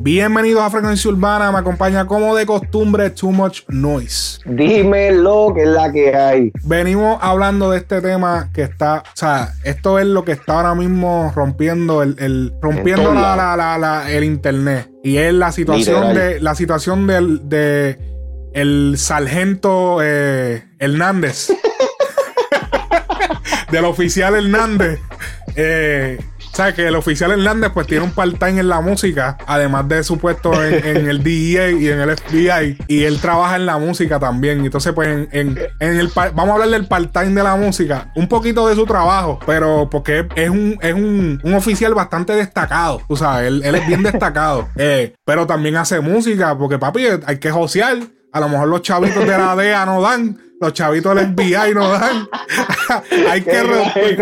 Bienvenidos a Frecuencia Urbana, me acompaña como de costumbre Too Much Noise. Dime lo que es la que hay. Venimos hablando de este tema que está, o sea, esto es lo que está ahora mismo rompiendo el, el rompiendo la, la, la, el internet. Y es la situación de la situación del de el sargento eh, Hernández. del oficial Hernández. Eh, ¿Sabes? Que el oficial Hernández pues tiene un part-time en la música, además de su puesto en, el DEA y en el FBI, y él trabaja en la música también. Entonces, pues en, el vamos a hablar del part-time de la música, un poquito de su trabajo, pero porque es un, es un, oficial bastante destacado, tú sabes, él, es bien destacado, eh, pero también hace música, porque papi, hay que josear. A lo mejor los chavitos de la DEA no dan. Los chavitos del FBI no dan. hay que romper,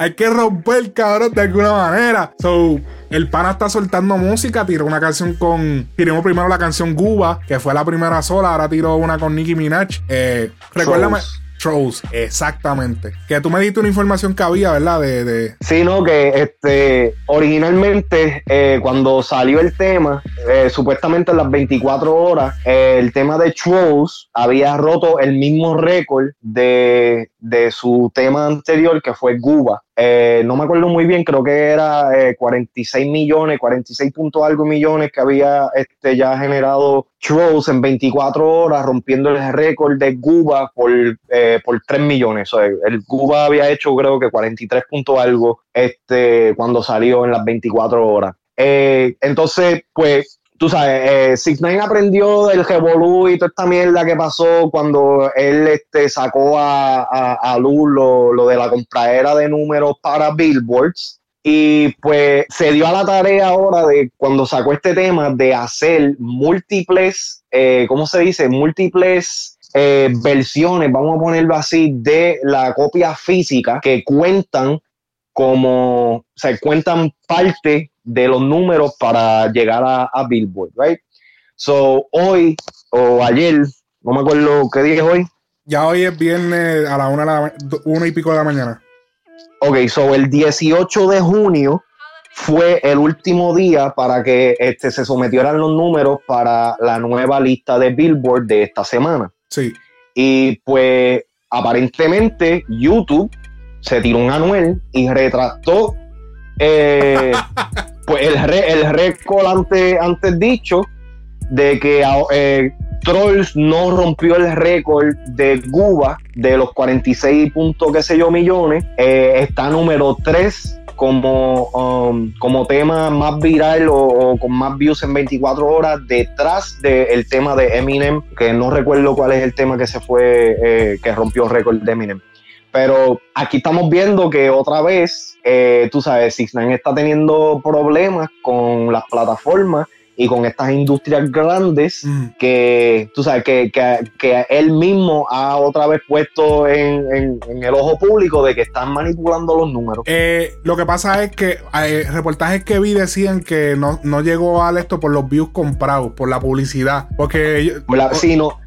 hay que romper, cabrón, de alguna manera. So, el pana está soltando música, tiró una canción con. Tiramos primero la canción Guba, que fue la primera sola, ahora tiró una con Nicki Minaj. Eh, recuérdame. Trolls, exactamente. Que tú me diste una información que había, ¿verdad? De, de... Sí, no, que este, originalmente eh, cuando salió el tema, eh, supuestamente en las 24 horas, eh, el tema de Trolls había roto el mismo récord de, de su tema anterior, que fue Guba. Eh, no me acuerdo muy bien, creo que era 46 eh, millones, 46 puntos algo millones que había este, ya generado Trolls en 24 horas, rompiendo el récord de Guba por, eh, por 3 millones. el Guba había hecho creo que 43 puntos algo este, cuando salió en las 24 horas. entonces, pues tú sabes, eh, Six aprendió del Revolú y toda esta mierda que pasó cuando él este, sacó a, a, Luz lo, de la compradera de números para Billboards. Y pues se dio a la tarea ahora de cuando sacó este tema de hacer múltiples, eh, ¿cómo se dice? Múltiples eh, versiones, vamos a ponerlo así, de la copia física que cuentan como, o sea, cuentan parte de los números para llegar a, Billboard, right? So, hoy o ayer, no me acuerdo qué día es hoy. Ya hoy es viernes a la una, la, una y pico de la mañana. Ok, so el 18 de junio fue el último día para que este, se sometieran los números para la nueva lista de Billboard de esta semana. Sí. Y pues aparentemente YouTube se tiró un anuel y retractó eh, pues el, re, el récord antes, dicho de que eh, Trolls no rompió el récord de Cuba de los 46 puntos, qué sé yo, millones. Eh, está número 3 como, um, como tema más viral o, con más views en 24 horas detrás del tema de Eminem, que no recuerdo cuál es el tema que se fue, eh, que rompió el récord de Eminem. Pero aquí estamos viendo que otra vez, eh, tú sabes, Six está teniendo problemas con las plataformas y con estas industrias grandes mm. que, tú sabes, que, él mismo ha otra vez puesto en, el ojo público de que están manipulando los números. Eh, lo que pasa es que eh, reportajes que vi decían que no, llegó a esto por los views comprados, por la publicidad. Porque... sí, no,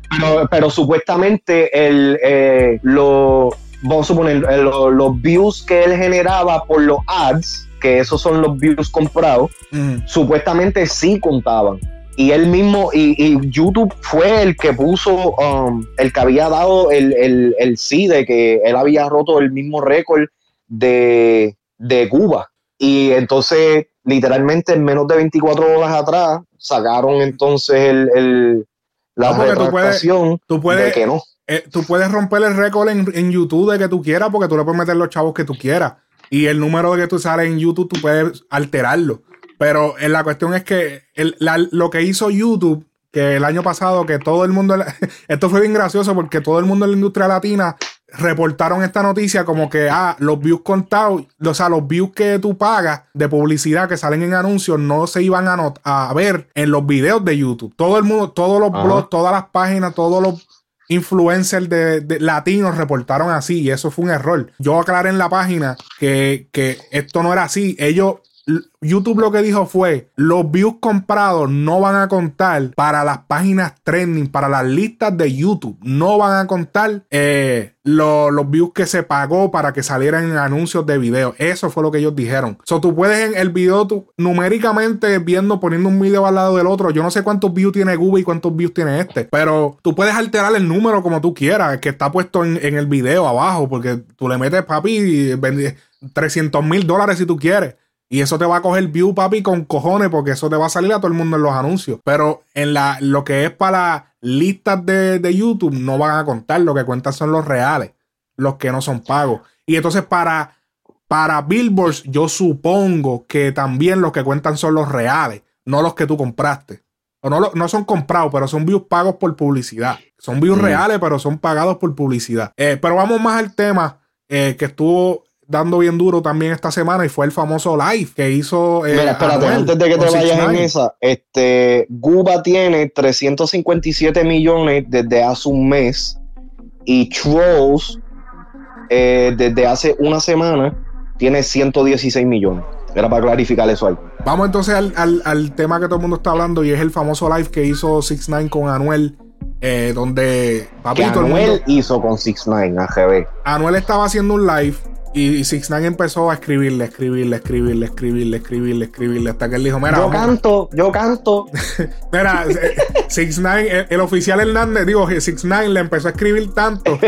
pero, supuestamente el, eh, lo, vamos a suponer, eh, los, views que él generaba por los ads, que esos son los views comprados, supuestamente sí contaban. Y él mismo, y, YouTube fue el que puso, um, el que había dado el, el, sí de que él había roto el mismo récord de, Cuba. Y entonces, literalmente, en menos de 24 horas atrás, sacaron entonces el, la no, tú de que no eh, tú puedes romper el récord en, YouTube de que tú quieras porque tú le puedes meter los chavos que tú quieras. Y el número de que tú sales en YouTube tú puedes alterarlo. Pero eh, la cuestión es que lo que hizo YouTube, que el año pasado, que todo el mundo, esto fue bien gracioso porque todo el mundo en la industria latina reportaron esta noticia como que, ah, los views contados, o sea, los views que tú pagas de publicidad que salen en anuncios no se iban a, a ver en los videos de YouTube. Todo el mundo, todos los blogs, todas las páginas, todos los influencers de, latinos reportaron así y eso fue un error. Yo aclaré en la página que, esto no era así. Ellos YouTube lo que dijo fue, los views comprados no van a contar para las páginas trending, para las listas de YouTube. No van a contar eh, los views que se pagó para que salieran anuncios de video. Eso fue lo que ellos dijeron. So, tú puedes en el video, numéricamente viendo, poniendo un video al lado del otro. Yo no sé cuántos views tiene Google y cuántos views tiene este, pero tú puedes alterar el número como tú quieras, que está puesto en, en el video abajo, porque tú le metes, papi, y 300 mil dólares si tú quieres. Y eso te va a coger view, papi, con cojones, porque eso te va a salir a todo el mundo en los anuncios. Pero en la, lo que es para listas de, YouTube, no van a contar. Lo que cuentan son los reales, los que no son pagos. Y entonces para, para Billboards, yo supongo que también los que cuentan son los reales, no los que tú compraste. O no, no son comprados, pero son views pagos por publicidad. Son views mm. reales, pero son pagados por publicidad. Eh, pero vamos más al tema eh, que estuvo dando bien duro también esta semana y fue el famoso live que hizo. Eh, Mira, espérate, antes de que te vayas en esa, este, Guba tiene 357 millones desde hace un mes y Trolls eh, desde hace una semana tiene 116 millones. Era para clarificar eso ahí. Vamos entonces al, tema que todo el mundo está hablando y es el famoso live que hizo 6 9 con Anuel. Eh, donde papito, Anuel hizo con 6 9 AGB. Anuel estaba haciendo un live y Six Nine empezó a escribirle, escribirle, escribirle, escribirle, escribirle, escribirle, hasta que él dijo, mira. Yo canto, yo canto. mira, eh, Six Nine, el, oficial Hernández, digo, Six Nine le empezó a escribir tanto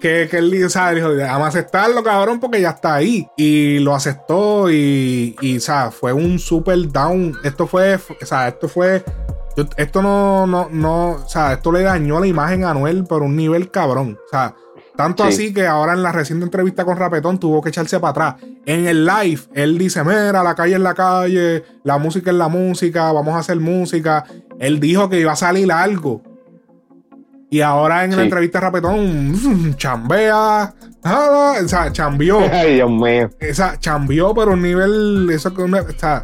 que, que él dijo, dijo, vamos a aceptarlo, cabrón, porque ya está ahí. Y lo aceptó y, y o sea, fue un super down. Esto fue, o sea, esto fue esto no, no, no, o sea, esto le dañó la imagen a Anuel por un nivel cabrón. O sea, tanto así que ahora en la reciente entrevista con Rapetón tuvo que echarse para atrás. En el live, él dice: Mira, la calle es la calle, la música es la música, vamos a hacer música. Él dijo que iba a salir algo. Y ahora en la entrevista de Rapetón, chambea. o sea, chambió. Ay, Dios mío. O sea, chambió, pero un nivel. Eso que o sea,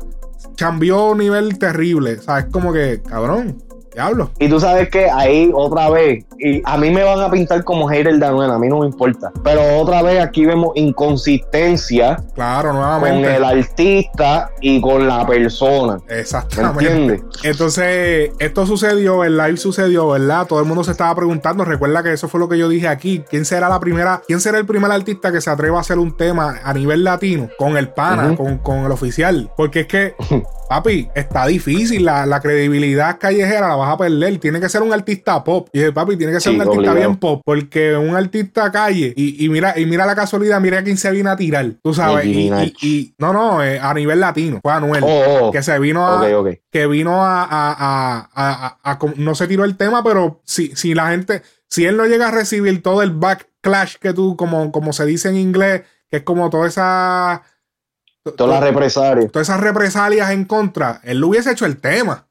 chambió un nivel terrible. O sea, es como que, cabrón. Diablo. Y tú sabes que ahí otra vez, y a mí me van a pintar como hater de Anuel, a mí no me importa. Pero otra vez aquí vemos inconsistencia. Claro, nuevamente. Con el artista y con la persona. Exactamente. Entonces, esto sucedió, el live sucedió, ¿verdad? Todo el mundo se estaba preguntando. Recuerda que eso fue lo que yo dije aquí. ¿Quién será la primera, quién será el primer artista que se atreva a hacer un tema a nivel latino con el pana, con, con el oficial? Porque es que papi, está difícil. La, la, credibilidad callejera la vas a perder. Tiene que ser un artista pop. Y papi, tiene que ser un artista bien pop. Porque un artista calle. Y, mira, y mira la casualidad, mira quién se vino a tirar. Tú sabes. Y, no, no, eh, a nivel latino. Fue Anuel. Oh, oh. Que se vino a. Que vino a, a, No se tiró el tema, pero si, si la gente. Si él no llega a recibir todo el backlash que tú, como, como se dice en inglés, que es como toda esa Todas las represalias. Todas esas represalias en contra. Él lo hubiese hecho el tema.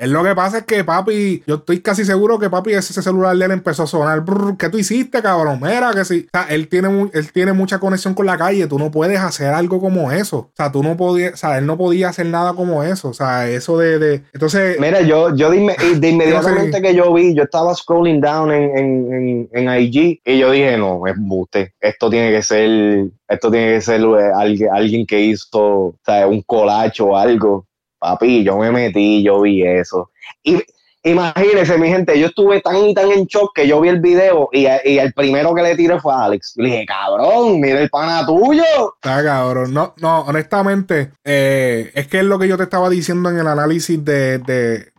Él lo que pasa es que papi, yo estoy casi seguro que papi ese celular de él empezó a sonar. ¿Qué tú hiciste, cabrón? Mira que sí. O sea, él tiene, él tiene mucha conexión con la calle. Tú no puedes hacer algo como eso. O sea, tú no podías, o sea, él no podía hacer nada como eso. O sea, eso de. de... Entonces. Mira, yo, yo de, inmediatamente que yo vi, yo estaba scrolling down en, en, en, IG y yo dije, no, es buste. Esto tiene que ser. Esto tiene que ser eh, alguien, alguien que hizo o sea, un colacho o algo Papi, yo me metí, yo vi eso. Y imagínense, mi gente, yo estuve tan y tan en shock que yo vi el video y, el primero que le tiré fue a Alex. Le dije, cabrón, mira el pana tuyo. Está cabrón. No, no, honestamente, eh, es que es lo que yo te estaba diciendo en el análisis de,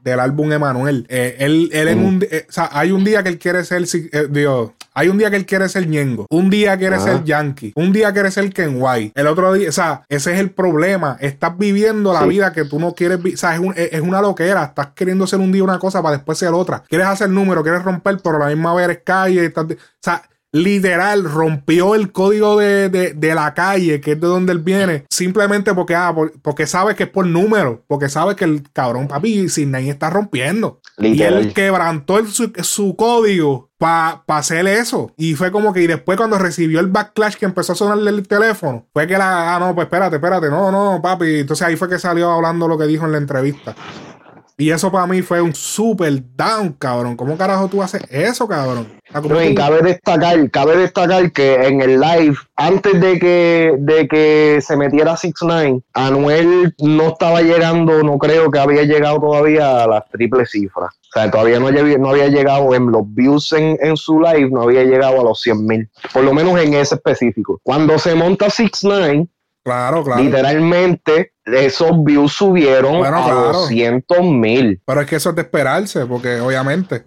del álbum Emanuel. Eh, él, él en mm. un, eh, o sea, hay un día que él quiere ser, Dios, hay un día que él quiere ser Ñengo, un día quiere ser Yankee, un día quiere ser Kenway, el otro día, o sea, ese es el problema. Estás viviendo la vida que tú no quieres vivir. O sea, es, una loquera. Estás queriendo ser un día una cosa para después ser otra. Quieres hacer número, quieres romper, pero a la misma vez eres calle. o sea, literal rompió el código de, la calle, que es de donde él viene, simplemente porque, ah, porque sabe que es por número, porque sabe que el cabrón papi Sidney está rompiendo. Y él quebrantó su, código para hacer eso. Y fue como que y después cuando recibió el backlash que empezó a sonarle el teléfono, fue que la, ah, no, pues espérate, espérate, no, no, papi. Entonces ahí fue que salió hablando lo que dijo en la entrevista. Y eso para mí fue un super down, cabrón. ¿Cómo carajo tú haces eso, cabrón? y cabe destacar, cabe destacar que en el live, antes de que, de que se metiera 6 9 Anuel no estaba llegando, no creo que había llegado todavía a las triples cifras. O sea, todavía no había, no había llegado en los views en, en, su live, no había llegado a los 100 mil. Por lo menos en ese específico. Cuando se monta 6 9 Claro, claro. Literalmente, esos views subieron a 200 mil. Pero es que eso es de esperarse, porque obviamente.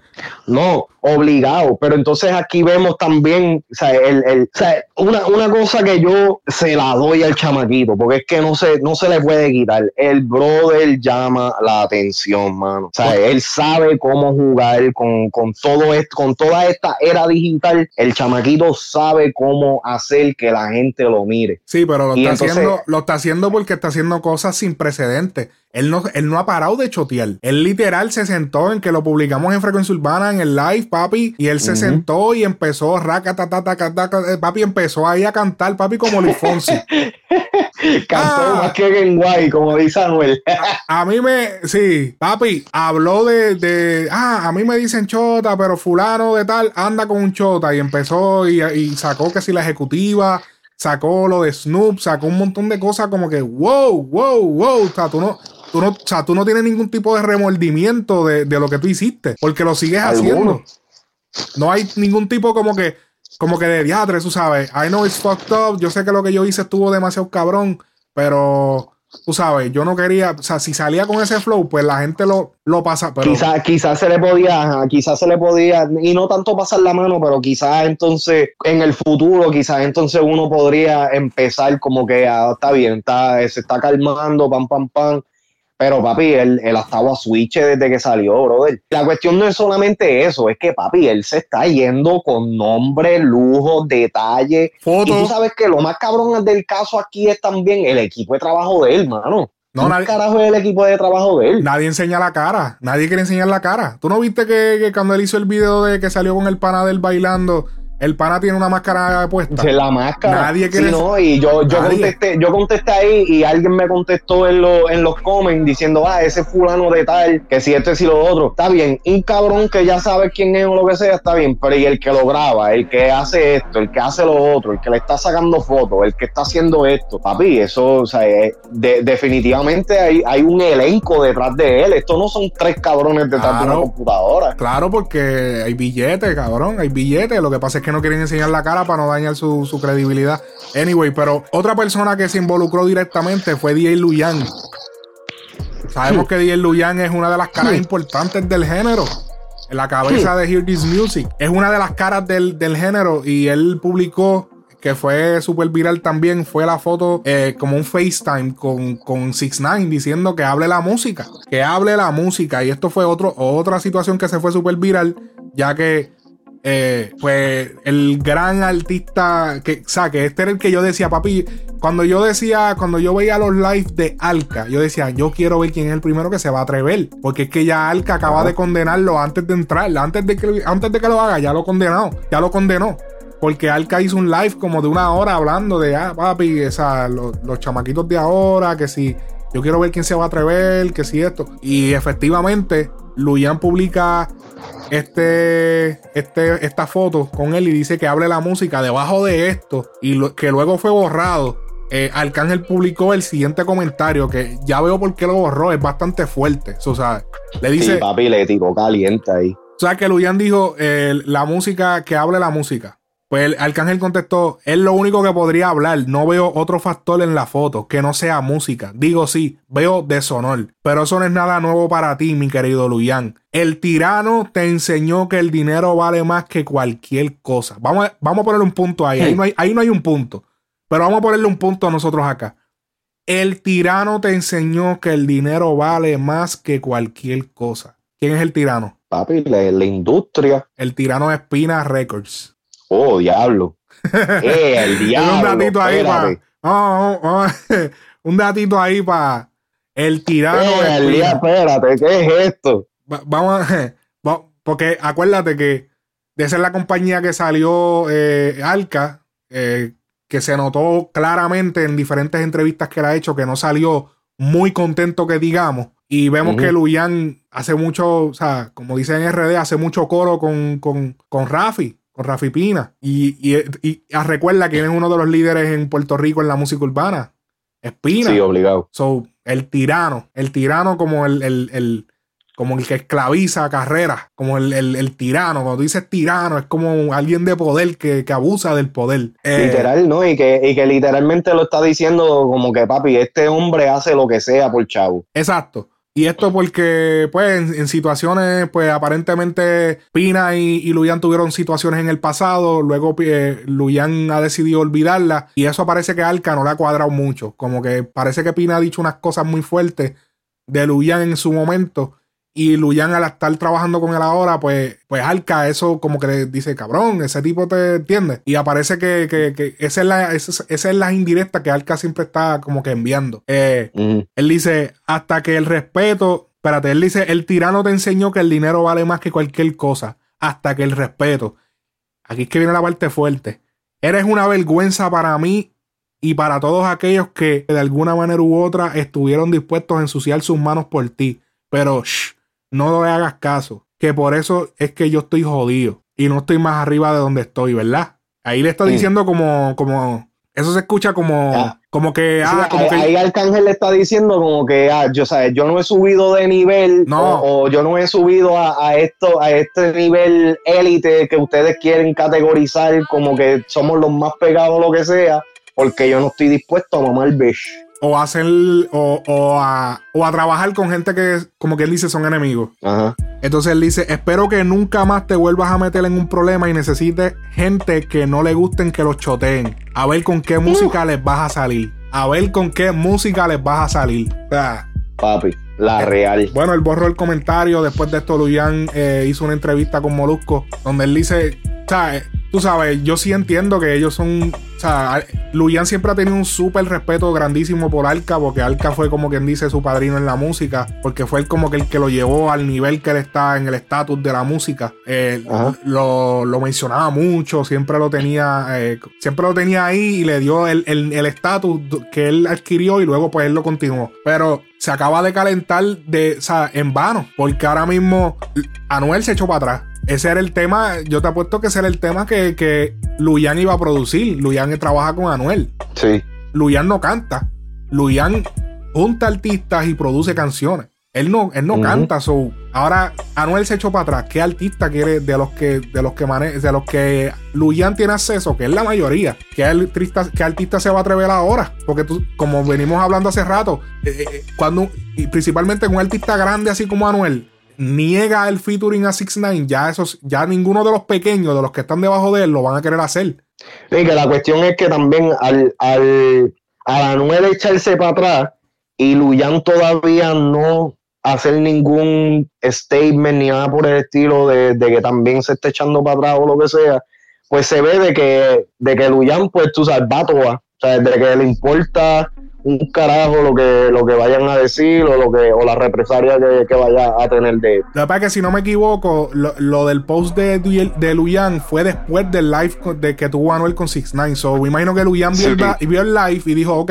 No, obligado. Pero entonces aquí vemos también, o sea, el, una, una, cosa que yo se la doy al chamaquito, porque es que no se, no se le puede quitar. El brother llama la atención, mano. O sea, él sabe cómo jugar con, con todo esto, con toda esta era digital. El chamaquito sabe cómo hacer que la gente lo mire. Sí, pero lo, está, haciendo, lo está haciendo porque está haciendo cosas sin precedentes. Él no, él no ha parado de chotear. Él literal se sentó en que lo publicamos en Frecuencia Urbana en el live, papi, y él se sentó y empezó, raca, ta, ta, ta, papi, empezó ahí a cantar, papi, como Luis Fonsi. Cantó ah. más que en Guay, como dice Anuel. a, mí me, sí, papi, habló de, de, ah, a mí me dicen chota, pero fulano de tal anda con un chota y empezó y, y sacó que si la ejecutiva sacó lo de Snoop, sacó un montón de cosas como que, wow, wow, wow, o sea, tú no, tú no, o sea, tú no tienes ningún tipo de remordimiento de, lo que tú hiciste, porque lo sigues haciendo. No hay ningún tipo como que, como que de diatre, tú sabes, I know it's fucked up, yo sé que lo que yo hice estuvo demasiado cabrón, pero tú sabes, yo no quería, o sea, si salía con ese flow, pues la gente lo, lo pasa. Pero... Quizás quizá se le podía, quizás se le podía, y no tanto pasar la mano, pero quizás entonces en el futuro, quizás entonces uno podría empezar como que ah, está bien, está, se está calmando, pam, pam, pam, pero papi, él, él ha estado a switch desde que salió, brother. La cuestión no es solamente eso, es que papi, él se está yendo con nombre, lujo, detalle. Y tú sabes que lo más cabrón del caso aquí es también el equipo de trabajo de él, mano. No, nadie, carajo es el equipo de trabajo de él? Nadie enseña la cara. Nadie quiere enseñar la cara. ¿Tú no viste que, que cuando él hizo el video de que salió con el pana del bailando? El pana tiene una máscara puesta. De la máscara. Nadie quiere. Sí, no, y yo, yo, contesté, yo contesté ahí y alguien me contestó en, en los comments diciendo, ah, ese fulano de tal, que si esto es y lo otro. Está bien, un cabrón que ya sabe quién es o lo que sea, está bien, pero y el que lo graba, el que hace esto, el que hace lo otro, el que le está sacando fotos, el que está haciendo esto, papi, eso, o sea, definitivamente hay, hay un elenco detrás de él. Esto no son tres cabrones detrás de una computadora. Claro, porque hay billetes, cabrón, hay billetes. Lo que pasa es que no quieren enseñar la cara para no dañar su, credibilidad. Anyway, pero otra persona que se involucró directamente fue DJ Luyan. Sabemos que DJ Luyan es una de las caras importantes del género. En la cabeza de Hear This Music. Es una de las caras del, género y él publicó que fue súper viral también, fue la foto eh, como un FaceTime con, con 6 9 diciendo que hable la música, que hable la música. Y esto fue otro, otra situación que se fue súper viral, ya que eh, pues el gran artista que, o sea, que este era el que yo decía, papi, cuando yo decía, cuando yo veía los lives de Alca, yo decía, yo quiero ver quién es el primero que se va a atrever, porque es que ya Alca acaba de condenarlo antes de entrar, antes de que, antes de que lo haga, ya lo condenó, ya lo condenó. Porque Alca hizo un live como de una hora hablando de, ah, papi, esa, los, los chamaquitos de ahora, que si yo quiero ver quién se va a atrever, que si esto. Y efectivamente, Luyan publica este, este, esta foto con él y dice que hable la música debajo de esto y que luego fue borrado. Eh, Arcángel publicó el siguiente comentario que ya veo por qué lo borró, es bastante fuerte. O sea, le dice. Sí, papi, le tiró caliente ahí. O sea, que Luyan dijo eh, la música, que hable la música. Pues Arcángel contestó, es lo único que podría hablar, no veo otro factor en la foto que no sea música. Digo sí, veo deshonor, pero eso no es nada nuevo para ti, mi querido Luyan. El tirano te enseñó que el dinero vale más que cualquier cosa. Vamos a, vamos a ponerle un punto ahí, ahí no, hay, ahí no hay un punto, pero vamos a ponerle un punto a nosotros acá. El tirano te enseñó que el dinero vale más que cualquier cosa. ¿Quién es el tirano? Papi, la, la industria. El tirano de Espina Records. Oh, diablo. Eh, el diablo. un datito ahí para. un datito ahí para el tirano. Eh, espérate, ¿qué es esto? vamos, porque acuérdate que de ser la compañía que salió eh, Alca, eh, que se notó claramente en diferentes entrevistas que él ha hecho que no salió muy contento que digamos. Y vemos que Luyan hace mucho, o sea, como dice en RD, hace mucho coro con, con, con Rafi, con Rafi Pina. Y, y, y, recuerda que es uno de los líderes en Puerto Rico en la música urbana. Espina. Sí, obligado. So, el tirano. El tirano como el, el, el como el que esclaviza carreras, como el, el, tirano. Cuando tú dices tirano, es como alguien de poder que, que abusa del poder. Eh, Literal, ¿no? Y que, y que literalmente lo está diciendo como que, papi, este hombre hace lo que sea por chavo. Exacto. Y esto porque, pues, en, situaciones, pues, aparentemente Pina y, y, Luyan tuvieron situaciones en el pasado, luego eh, Luyan ha decidido olvidarla y eso parece que a Alca no le ha cuadrado mucho, como que parece que Pina ha dicho unas cosas muy fuertes de Luyan en su momento y Luyan al estar trabajando con él ahora, pues, pues Alca eso como que le dice, cabrón, ese tipo te entiende. Y aparece que, que, que esa, es la, esa, es la indirecta que Alca siempre está como que enviando. Eh, él dice, hasta que el respeto, espérate, él dice, el tirano te enseñó que el dinero vale más que cualquier cosa. Hasta que el respeto. Aquí es que viene la parte fuerte. Eres una vergüenza para mí y para todos aquellos que de alguna manera u otra estuvieron dispuestos a ensuciar sus manos por ti. Pero, shh, no le hagas caso, que por eso es que yo estoy jodido y no estoy más arriba de donde estoy, ¿verdad? Ahí le está diciendo como, como, eso se escucha como, como que, ah, como ahí, que... ahí Arcángel le está diciendo como que, ah, yo, ¿sabes? yo no he subido de nivel, no. o, yo no he subido a, a, esto, a este nivel élite que ustedes quieren categorizar como que somos los más pegados, lo que sea, porque yo no estoy dispuesto a mamar bish o a hacer o, o, a, o a trabajar con gente que, como que él dice, son enemigos. Ajá. Entonces él dice, espero que nunca más te vuelvas a meter en un problema y necesites gente que no le gusten que los choteen. A ver con qué música les vas a salir. A ver con qué música les vas a salir. Papi, la eh, real. Bueno, él borró el comentario. Después de esto, Luyan eh, hizo una entrevista con Molusco, donde él dice, o sea, tú sabes, yo sí entiendo que ellos son. Sea, Luyan siempre ha tenido un súper respeto grandísimo por Alca, porque Alca fue como quien dice su padrino en la música, porque fue él como que el que lo llevó al nivel que él está en el estatus de la música. Eh, lo, lo, mencionaba mucho, siempre lo tenía, eh, siempre lo tenía ahí y le dio el estatus el, que él adquirió y luego pues él lo continuó. Pero se acaba de calentar de, o sea, en vano, porque ahora mismo Anuel se echó para atrás. Ese era el tema, yo te apuesto que ese era el tema que, que Luyan iba a producir. Luyan trabaja con Anuel. Sí. Luyan no canta. Luyan junta artistas y produce canciones. Él no, él no canta. So, ahora Anuel se echó para atrás. ¿Qué artista quiere de los que, de los que de los que Luyan tiene acceso? Que es la mayoría. ¿Qué artista, qué artista se va a atrever ahora? Porque tú, como venimos hablando hace rato, eh, eh, eh, cuando, y principalmente con un artista grande así como Anuel, niega el featuring a 6 9 ya ya ninguno de los pequeños, de los que están debajo de él, lo van a querer hacer. Sí, la cuestión es que también al, al, a Anuel echarse para atrás y Luyan todavía no hacer ningún statement ni nada por el estilo de, de, que también se esté echando para atrás o lo que sea, pues se ve de que, de que Luyan, pues tú sabes, va o sea, de que le importa un carajo lo que, lo que vayan a decir o lo que o la represalia que, vaya a tener de La verdad es que si no me equivoco, lo, del post de, de Luyan fue después del live de que tuvo Anuel con 6 9 So, me imagino que Luyan vio, el, vio el live y dijo, ok,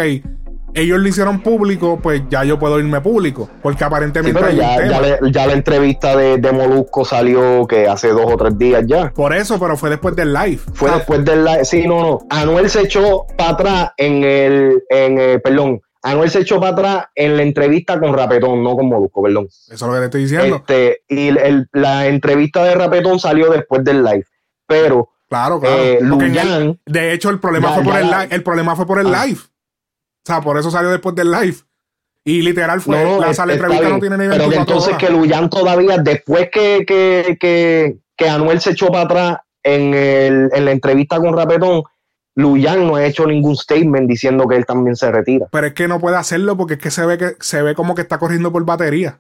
ellos lo hicieron público, pues ya yo puedo irme público. Porque aparentemente. ya, ya, la entrevista de, de, Molusco salió que hace dos o tres días ya. Por eso, pero fue después del live. Fue después del live. Sí, no, no. Anuel se echó para atrás en el. En, eh, perdón. Anuel se echó para atrás en la entrevista con Rapetón, no con Molusco, perdón. Eso es lo que te estoy diciendo. Este, y el, la entrevista de Rapetón salió después del live. Pero. Claro, claro. Eh, de hecho, el problema fue por el, el problema fue por el ah. live. O sea, por eso salió después del live. Y literal fue, la sala entrevista no tiene ni Pero que entonces que Luyan todavía, después que, que, que, que, Anuel se echó para atrás en, el, en la entrevista con Rapetón, Luyan no ha hecho ningún statement diciendo que él también se retira. Pero es que no puede hacerlo porque es que se ve que se ve como que está corriendo por batería.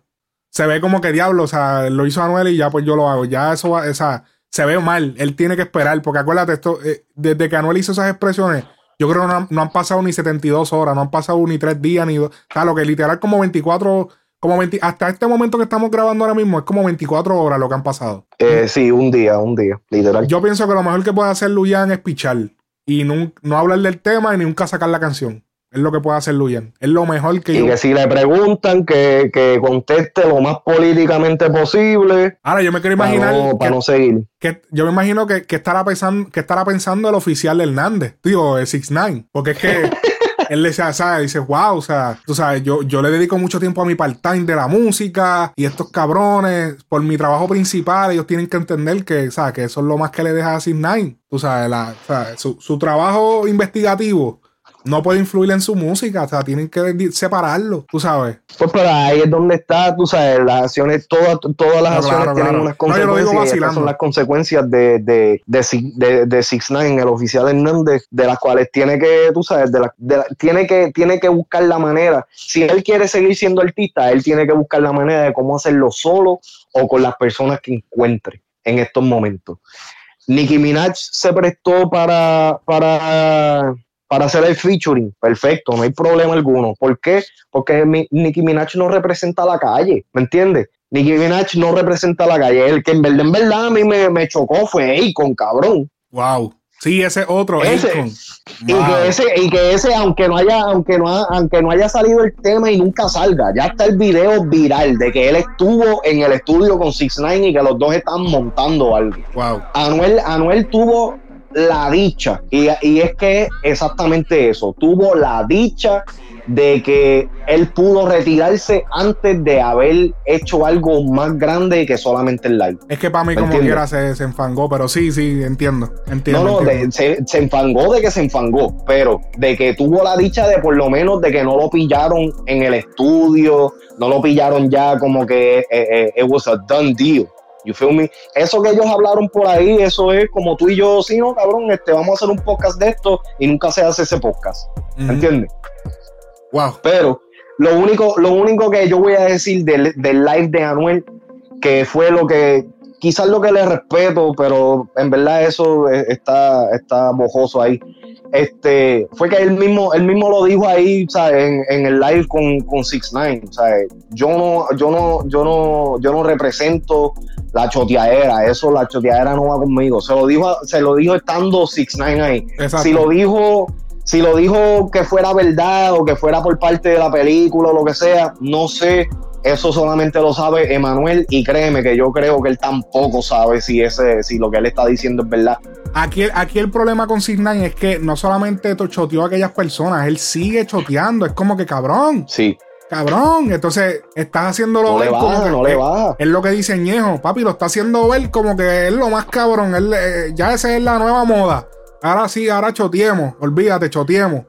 Se ve como que diablo, o sea, lo hizo Anuel y ya pues yo lo hago. Ya eso va, o sea, se ve mal. Él tiene que esperar, porque acuérdate, esto, eh, desde que Anuel hizo esas expresiones, yo creo que no, han pasado ni 72 horas, no han pasado ni 3 días, ni. O sea, lo que literal como 24. Como 20, hasta este momento que estamos grabando ahora mismo es como 24 horas lo que han pasado. Eh, sí, un día, un día, literal. Yo pienso que lo mejor que puede hacer Luyan es pichar y no, no hablar del tema y nunca sacar la canción. Es lo que puede hacer Luyan. Es lo mejor que y que si le preguntan, que, que, conteste lo más políticamente posible. Ahora, yo me quiero imaginar. Para no, seguir. Que, yo me imagino que, estará pensando, que estará pensando el oficial Hernández, digo, el 6 Porque es que. él le ¿sabes? Dice, wow, o sea, tú sabes, yo, yo le dedico mucho tiempo a mi part-time de la música y estos cabrones, por mi trabajo principal, ellos tienen que entender que, ¿sabes? Que eso es lo más que le deja a Six Nine. Tú sabes, la, su, su trabajo investigativo no puede influir en su música, o sea, tienen que separarlo, tú sabes. Pues pero ahí es donde está, tú sabes, las acciones, todas, todas las acciones tienen unas consecuencias. No, son las consecuencias de, de, de, de, Six Nine, el oficial Hernández, de las cuales tiene que, tú sabes, de la, tiene, que, tiene que buscar la manera. Si él quiere seguir siendo artista, él tiene que buscar la manera de cómo hacerlo solo o con las personas que encuentre en estos momentos. Nicki Minaj se prestó para, para para hacer el featuring, perfecto, no hay problema alguno. ¿Por qué? Porque Nicki Minaj no representa la calle, ¿me entiendes? Nicki Minaj no representa la calle. El que en verdad, en verdad a mí me, chocó fue Akon, cabrón. Wow. Sí, ese otro, ese, Y, que ese, y que ese, aunque no haya, aunque no, aunque no haya salido el tema y nunca salga, ya está el video viral de que él estuvo en el estudio con Six Nine y que los dos están montando algo. Wow. Anuel, Anuel tuvo la dicha, y, es que exactamente eso, tuvo la dicha de que él pudo retirarse antes de haber hecho algo más grande que solamente el live. Es que para mí, como quiera, se, se, enfangó, pero sí, sí, entiendo. entiendo no, no, se, enfangó de que se enfangó, pero de que tuvo la dicha de por lo menos de que no lo pillaron en el estudio, no lo pillaron ya como que eh, eh, it was a done deal. You feel me? Eso que ellos hablaron por ahí, eso es como tú y yo, sí, no, cabrón, este, vamos a hacer un podcast de esto y nunca se hace ese podcast. ¿Entiendes? Wow. Pero lo único, lo único que yo voy a decir del, del live de Anuel, que fue lo que, quizás lo que le respeto, pero en verdad eso está, está bojoso ahí este, fue que él mismo, él mismo lo dijo ahí, En, en el live con, con Six Nine, Yo no, yo no, yo no, yo no represento la choteadera, eso, la choteadera no va conmigo. Se lo dijo, se lo dijo estando Six Nine ahí. Si lo dijo, si lo dijo que fuera verdad o que fuera por parte de la película o lo que sea, no sé, eso solamente lo sabe Emanuel y créeme que yo creo que él tampoco sabe si, ese, si lo que él está diciendo es verdad. Aquí, aquí el problema con Signan es que no solamente choteó a aquellas personas, él sigue choteando. Es como que cabrón. Sí. Cabrón, entonces estás haciéndolo no ver como no le va. Es, lo que dice Ñejo, papi, lo está haciendo ver como que es lo más cabrón. Él, eh, ya esa es la nueva moda. Ahora sí, ahora choteemos, olvídate, choteemos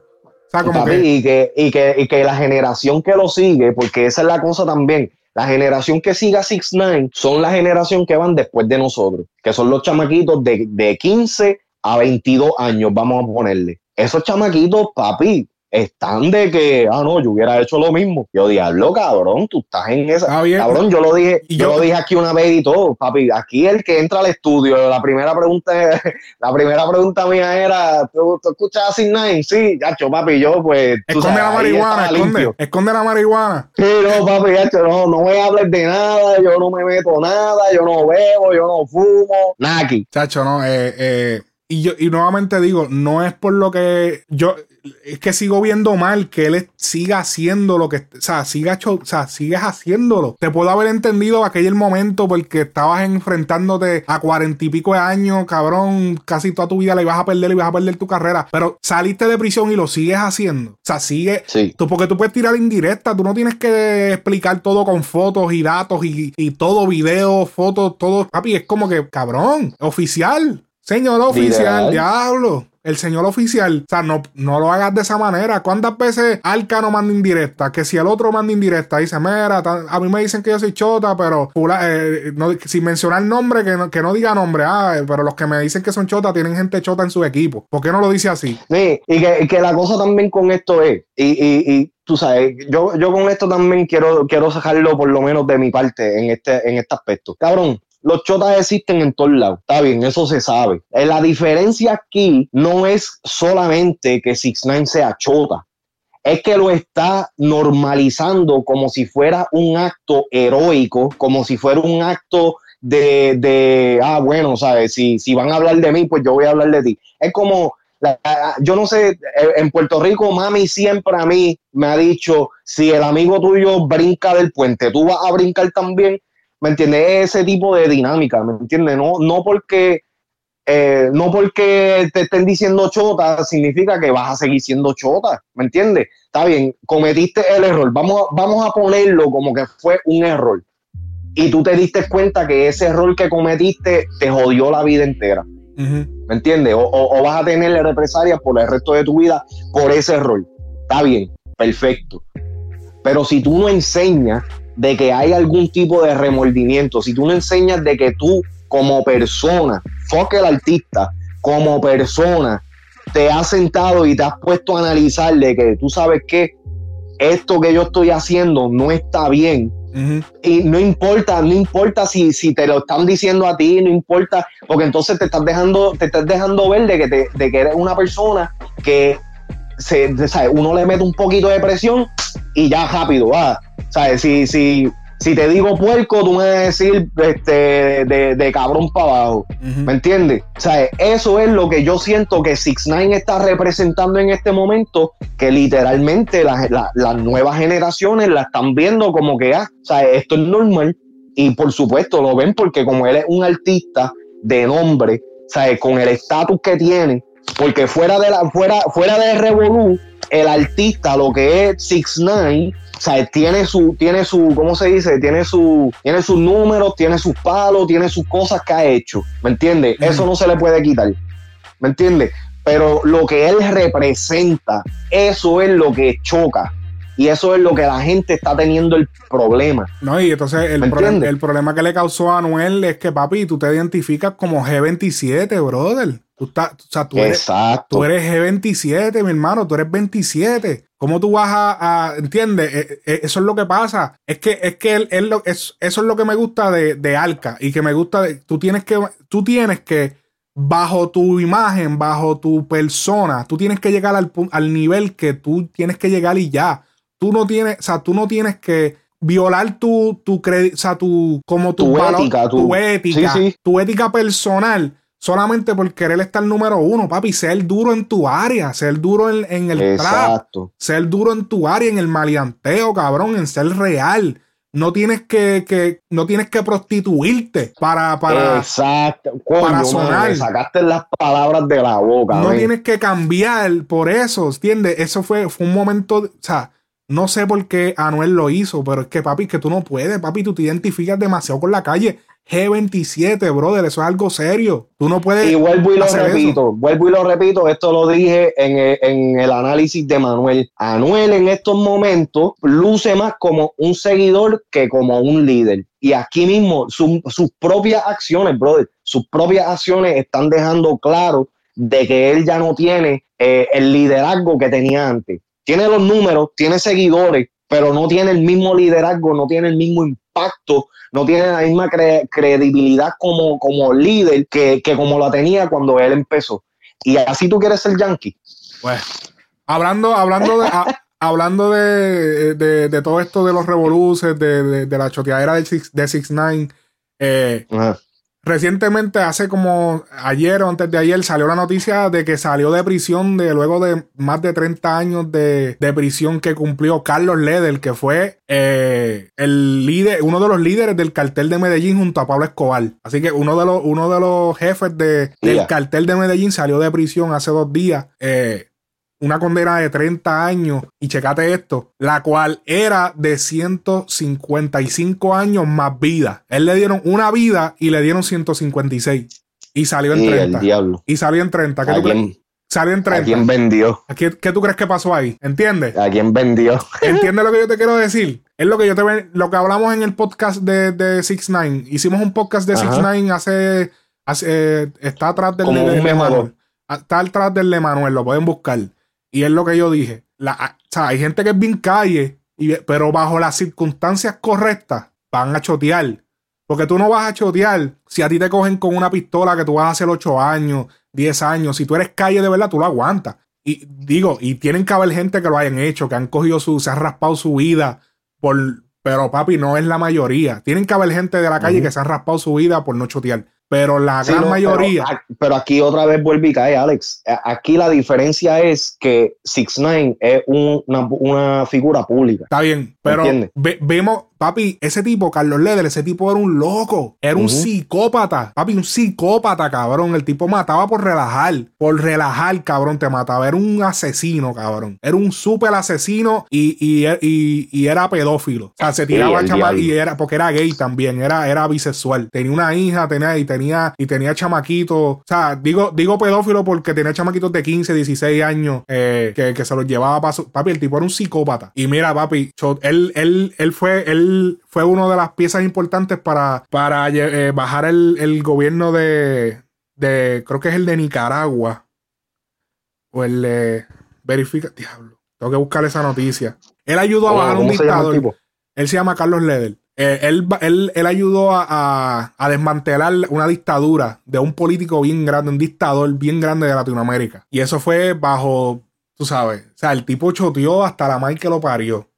y, que, y, que, y que la generación que lo sigue, porque esa es la cosa también, la generación que siga 6 9 son la generación que van después de nosotros, que son los chamaquitos de, de 15 a 22 años, vamos a ponerle. Esos chamaquitos, papi, están de que, ah, no, yo hubiera hecho lo mismo. Yo, diablo, cabrón, tú estás en esa. Cabrón, yo lo dije, yo, lo dije aquí una vez y todo, papi. Aquí el que entra al estudio, la primera pregunta, la primera pregunta mía era, ¿tú, escuchas a Nine? Sí, gacho, papi, yo, pues. Esconde la marihuana, esconde, esconde la marihuana. Sí, no, papi, gacho, no, no voy a hablar de nada, yo no me meto nada, yo no bebo, yo no fumo, nada aquí. Chacho, no, eh, eh. Y yo, y nuevamente digo, no es por lo que yo, es que sigo viendo mal que él siga haciendo lo que, o sea, siga, o sea, sigues haciéndolo. Te puedo haber entendido aquel momento porque estabas enfrentándote a cuarenta y pico de años, cabrón, casi toda tu vida la ibas a perder y ibas a perder tu carrera, pero saliste de prisión y lo sigues haciendo. O sea, sigue, sí. tú, porque tú puedes tirar indirecta, tú no tienes que explicar todo con fotos y datos y, y todo, video, fotos, todo, papi, es como que, cabrón, oficial. Señor oficial, diablo el señor oficial, o sea, no, no lo hagas de esa manera. ¿Cuántas veces Alca no manda indirecta? Que si el otro manda indirecta, dice, mira, a mí me dicen que yo soy chota, pero eh, sin mencionar nombre, que no, que no diga nombre, ah, pero los que me dicen que son chota tienen gente chota en su equipo. ¿Por qué no lo dice así? Sí, y que, la cosa también con esto es, y, y, y tú sabes, yo, yo con esto también quiero, quiero sacarlo por lo menos de mi parte en este, en este aspecto. Cabrón, los chotas existen en todos lados. Está bien, eso se sabe. Eh, la diferencia aquí no es solamente que Six Nine sea chota. Es que lo está normalizando como si fuera un acto heroico, como si fuera un acto de, de ah, bueno, ¿sabes? Si, si van a hablar de mí, pues yo voy a hablar de ti. Es como, yo no sé, eh, en Puerto Rico, mami siempre a mí me ha dicho, si el amigo tuyo brinca del puente, tú vas a brincar también, ¿me entiendes? Ese tipo de dinámica, ¿me entiendes? No, no porque... Eh, no porque te estén diciendo chota significa que vas a seguir siendo chota, ¿me entiendes? Está bien, cometiste el error, vamos, vamos a ponerlo como que fue un error. Y tú te diste cuenta que ese error que cometiste te jodió la vida entera. ¿Me entiendes? O, vas a tener represalias por el resto de tu vida por ese error. Está bien, perfecto. Pero si tú no enseñas de que hay algún tipo de remordimiento, si tú no enseñas de que tú como persona, fuck el artista, como persona, te has sentado y te has puesto a analizar de que tú sabes que esto que yo estoy haciendo no está bien, y no importa, no importa si, si te lo están diciendo a ti, no importa, porque entonces te estás dejando, te estás dejando ver de que, te, de que eres una persona que se, uno le mete un poquito de presión y ya rápido va. ¿Sabes? Si, si, si te digo puerco, tú me vas a decir este, de, cabrón para abajo. ¿Me entiendes? O sea, eso es lo que yo siento que Six Nine está representando en este momento, que literalmente las nuevas generaciones la están viendo como que, ah, o sea, esto es normal. Y por supuesto lo ven porque como él es un artista de nombre, ¿sabes? con el estatus que tiene, porque fuera de la, fuera, fuera de Revolu, el artista, lo que es Six Nine, o sea, tiene su, tiene su, ¿cómo se dice? Tiene su, tiene sus números, tiene sus palos, tiene sus cosas que ha hecho. ¿Me entiendes? Eso no se le puede quitar. ¿Me entiendes? Pero lo que él representa, eso es lo que choca. Y eso es lo que la gente está teniendo el problema. No, y entonces el, el problema que le causó a Anuel es que, papi, tú te identificas como G27, brother. Tú, estás, o sea, tú, eres, tú eres G27, mi hermano, tú eres 27. ¿Cómo tú vas a, entiendes? E, e, eso es lo que pasa. Es que, es que él, él, es, eso es lo que me gusta de, de Alca y que me gusta de, tú tienes que, tú tienes que, bajo tu imagen, bajo tu persona, tú tienes que llegar al, al nivel que tú tienes que llegar y ya. Tú no tienes, o sea, tú no tienes que violar tu, tu, o sea, tu, como tu, ética, tu, ética, tu ética personal solamente por querer estar número uno, papi. Ser duro en tu área, ser duro en, el Exacto. ser duro en tu área, en el maleanteo, cabrón, en ser real. No tienes que, no tienes que prostituirte para, para, Exacto. para sonar. sacaste las palabras de la boca. No tienes que cambiar por eso, ¿entiendes? Eso fue, fue un momento, o sea, no sé por qué Anuel lo hizo, pero es que, papi, que tú no puedes, papi, tú te identificas demasiado con la calle. G27, brother, eso es algo serio. Tú no puedes. Y vuelvo y lo repito, vuelvo y lo repito, esto lo dije en el, análisis de Manuel. Anuel en estos momentos luce más como un seguidor que como un líder. Y aquí mismo sus propias acciones, brother, sus propias acciones están dejando claro de que él ya no tiene eh, el liderazgo que tenía antes. Tiene los números, tiene seguidores, pero no tiene el mismo liderazgo, no tiene el mismo impacto no tiene la misma credibilidad como, como líder que, como la tenía cuando él empezó. Y así tú quieres ser yankee. Pues, hablando, hablando de. hablando de, todo esto de los revoluces, de, la choteadera de Six, de Six Nine, eh, Recientemente, hace como ayer o antes de ayer, salió la noticia de que salió de prisión de luego de más de 30 años de, prisión que cumplió Carlos Leder, que fue eh, el líder, uno de los líderes del cartel de Medellín junto a Pablo Escobar. Así que uno de los, uno de los jefes del cartel de Medellín salió de prisión hace dos días. Eh, una condena de 30 años, y checate esto, la cual era de 155 años más vida. Él le dieron una vida y le dieron 156. Y salió en 30. Y salió en 30. ¿Qué tú crees? Salió en 30. ¿A quién vendió? qué, tú crees que pasó ahí? ¿Entiendes? ¿A quién vendió? ¿Entiendes lo que yo te quiero decir? Es lo que yo te lo que hablamos en el podcast de, de Six Nine. Hicimos un podcast de Six Nine hace, hace está atrás del, de, Está atrás del de Manuel, lo pueden buscar. Y es lo que yo dije. La, o sea, hay gente que es bien calle, y, pero bajo las circunstancias correctas van a chotear. Porque tú no vas a chotear si a ti te cogen con una pistola que tú vas a hacer 8 años, 10 años. Si tú eres calle de verdad, tú lo aguantas. Y digo, y tienen que haber gente que lo hayan hecho, que han cogido su, se han raspado su vida por, pero papi, no es la mayoría. Tienen que haber gente de la calle que se han raspado su vida por no chotear. Pero la gran mayoría. Pero, aquí otra vez vuelve y cae, Alex. Aquí la diferencia es que Six Nine es una, una, figura pública. Está bien, pero vemos, papi, ese tipo, Carlos Leder, ese tipo era un loco, era un psicópata, papi, un psicópata, cabrón. El tipo mataba por relajar, por relajar, cabrón, te mataba. Era un asesino, cabrón. Era un súper asesino y, y, y, era pedófilo. O sea, se tiraba a y era, porque era gay también, era, era bisexual. Tenía una hija, tenía, y tenía, y tenía chamaquitos. O sea, digo, digo pedófilo porque tenía chamaquitos de 15, 16 años eh, que, que, se los llevaba para su. Papi, el tipo era un psicópata. Y mira, papi, él, él, él fue, él fue una de las piezas importantes para, para eh, bajar el, el gobierno de, de. Creo que es el de Nicaragua. O el de. Verifica. Diablo. Tengo que buscar esa noticia. Él ayudó a oh, bajar un dictador. Él se llama Carlos Leder. Eh, él, él, ayudó a, desmantelar una dictadura de un político bien grande, un dictador bien grande de Latinoamérica. Y eso fue bajo, tú sabes, o sea, el tipo choteó hasta la madre que lo parió.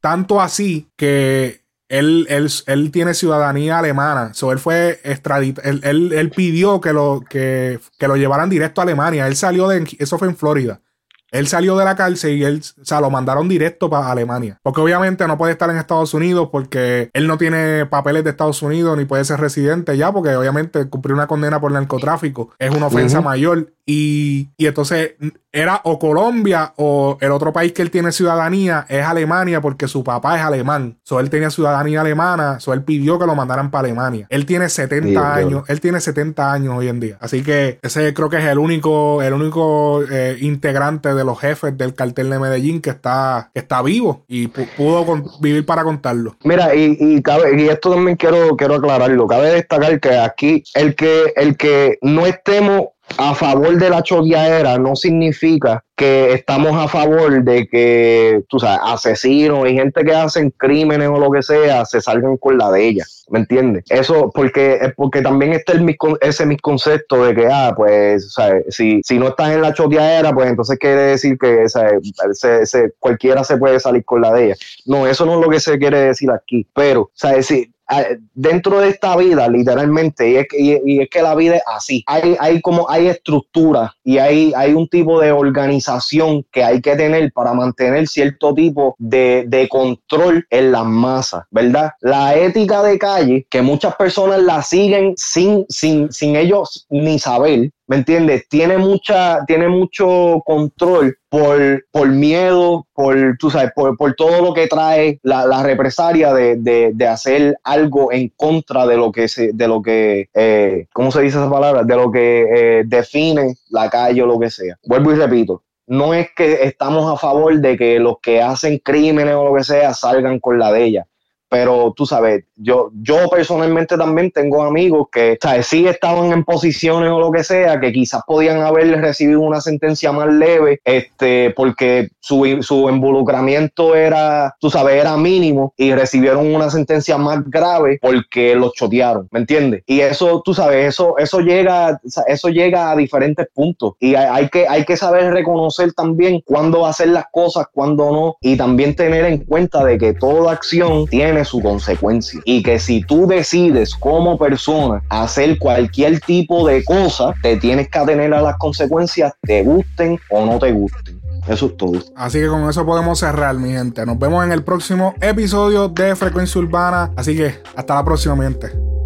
Tanto así que él, él, tiene ciudadanía alemana. So, él fue extraditado. Él, él, pidió que lo, que, que lo llevaran directo a Alemania. Él salió de. Eso fue en Florida. Él salió de la cárcel y él, o sea, lo mandaron directo para Alemania. Porque obviamente no puede estar en Estados Unidos porque él no tiene papeles de Estados Unidos ni puede ser residente ya, porque obviamente cumplir una condena por narcotráfico es una ofensa mayor. Y, y, entonces era o Colombia o el otro país que él tiene ciudadanía es Alemania porque su papá es alemán. So él tenía ciudadanía alemana, so él pidió que lo mandaran para Alemania. Él tiene 70 años, él tiene 70 años hoy en día. Así que ese creo que es el único, el único eh, integrante de los jefes del cartel de Medellín que está, está vivo y pudo vivir para contarlo. Mira, y, y, cabe, y esto también quiero, quiero aclararlo. Cabe destacar que aquí el que, el que no estemos a favor de la choqueadera no significa que estamos a favor de que, tú sabes, asesinos y gente que hacen crímenes o lo que sea se salgan con la de ella. ¿Me entiendes? Eso porque, porque también está el, ese misconcepto de que, ah, pues. Si, si no estás en la choteadera, pues entonces quiere decir que cualquiera se puede salir con la de ella. No, eso no es lo que se quiere decir aquí. Pero, ¿sabes? Si, dentro de esta vida, literalmente, y es, que, y, es que la vida es así. Hay, hay como hay estructura y hay, hay un tipo de organización que hay que tener para mantener cierto tipo de, de control en las masas, ¿verdad? La ética de calle, que muchas personas la siguen sin, sin, sin ellos ni saber, ¿me entiendes? Tiene mucha, tiene mucho control por, por miedo, por, tú sabes, por, por todo lo que trae la, la represalia de, de, de, hacer algo en contra de lo que se, de lo que, eh, ¿cómo se dice esa palabra? De lo que eh, define la calle o lo que sea. Vuelvo y repito, no es que estamos a favor de que los que hacen crímenes o lo que sea salgan con la de ella pero tú sabes, yo, yo personalmente también tengo amigos que ¿sabes? sí estaban en posiciones o lo que sea, que quizás podían haber recibido una sentencia más leve, este, porque su, su involucramiento era, tú sabes, era mínimo y recibieron una sentencia más grave porque los chotearon, ¿me entiendes? Y eso, tú sabes, eso, eso llega, eso llega a diferentes puntos y hay, que, hay que saber reconocer también cuándo hacer las cosas, cuándo no, y también tener en cuenta de que toda acción su consecuencia. Y que si tú decides como persona hacer cualquier tipo de cosa, te tienes que atener a las consecuencias, te gusten o no te gusten. Eso es todo. Así que con eso podemos cerrar, mi gente. Nos vemos en el próximo episodio de Frecuencia Urbana. Así que hasta la próxima, mi gente.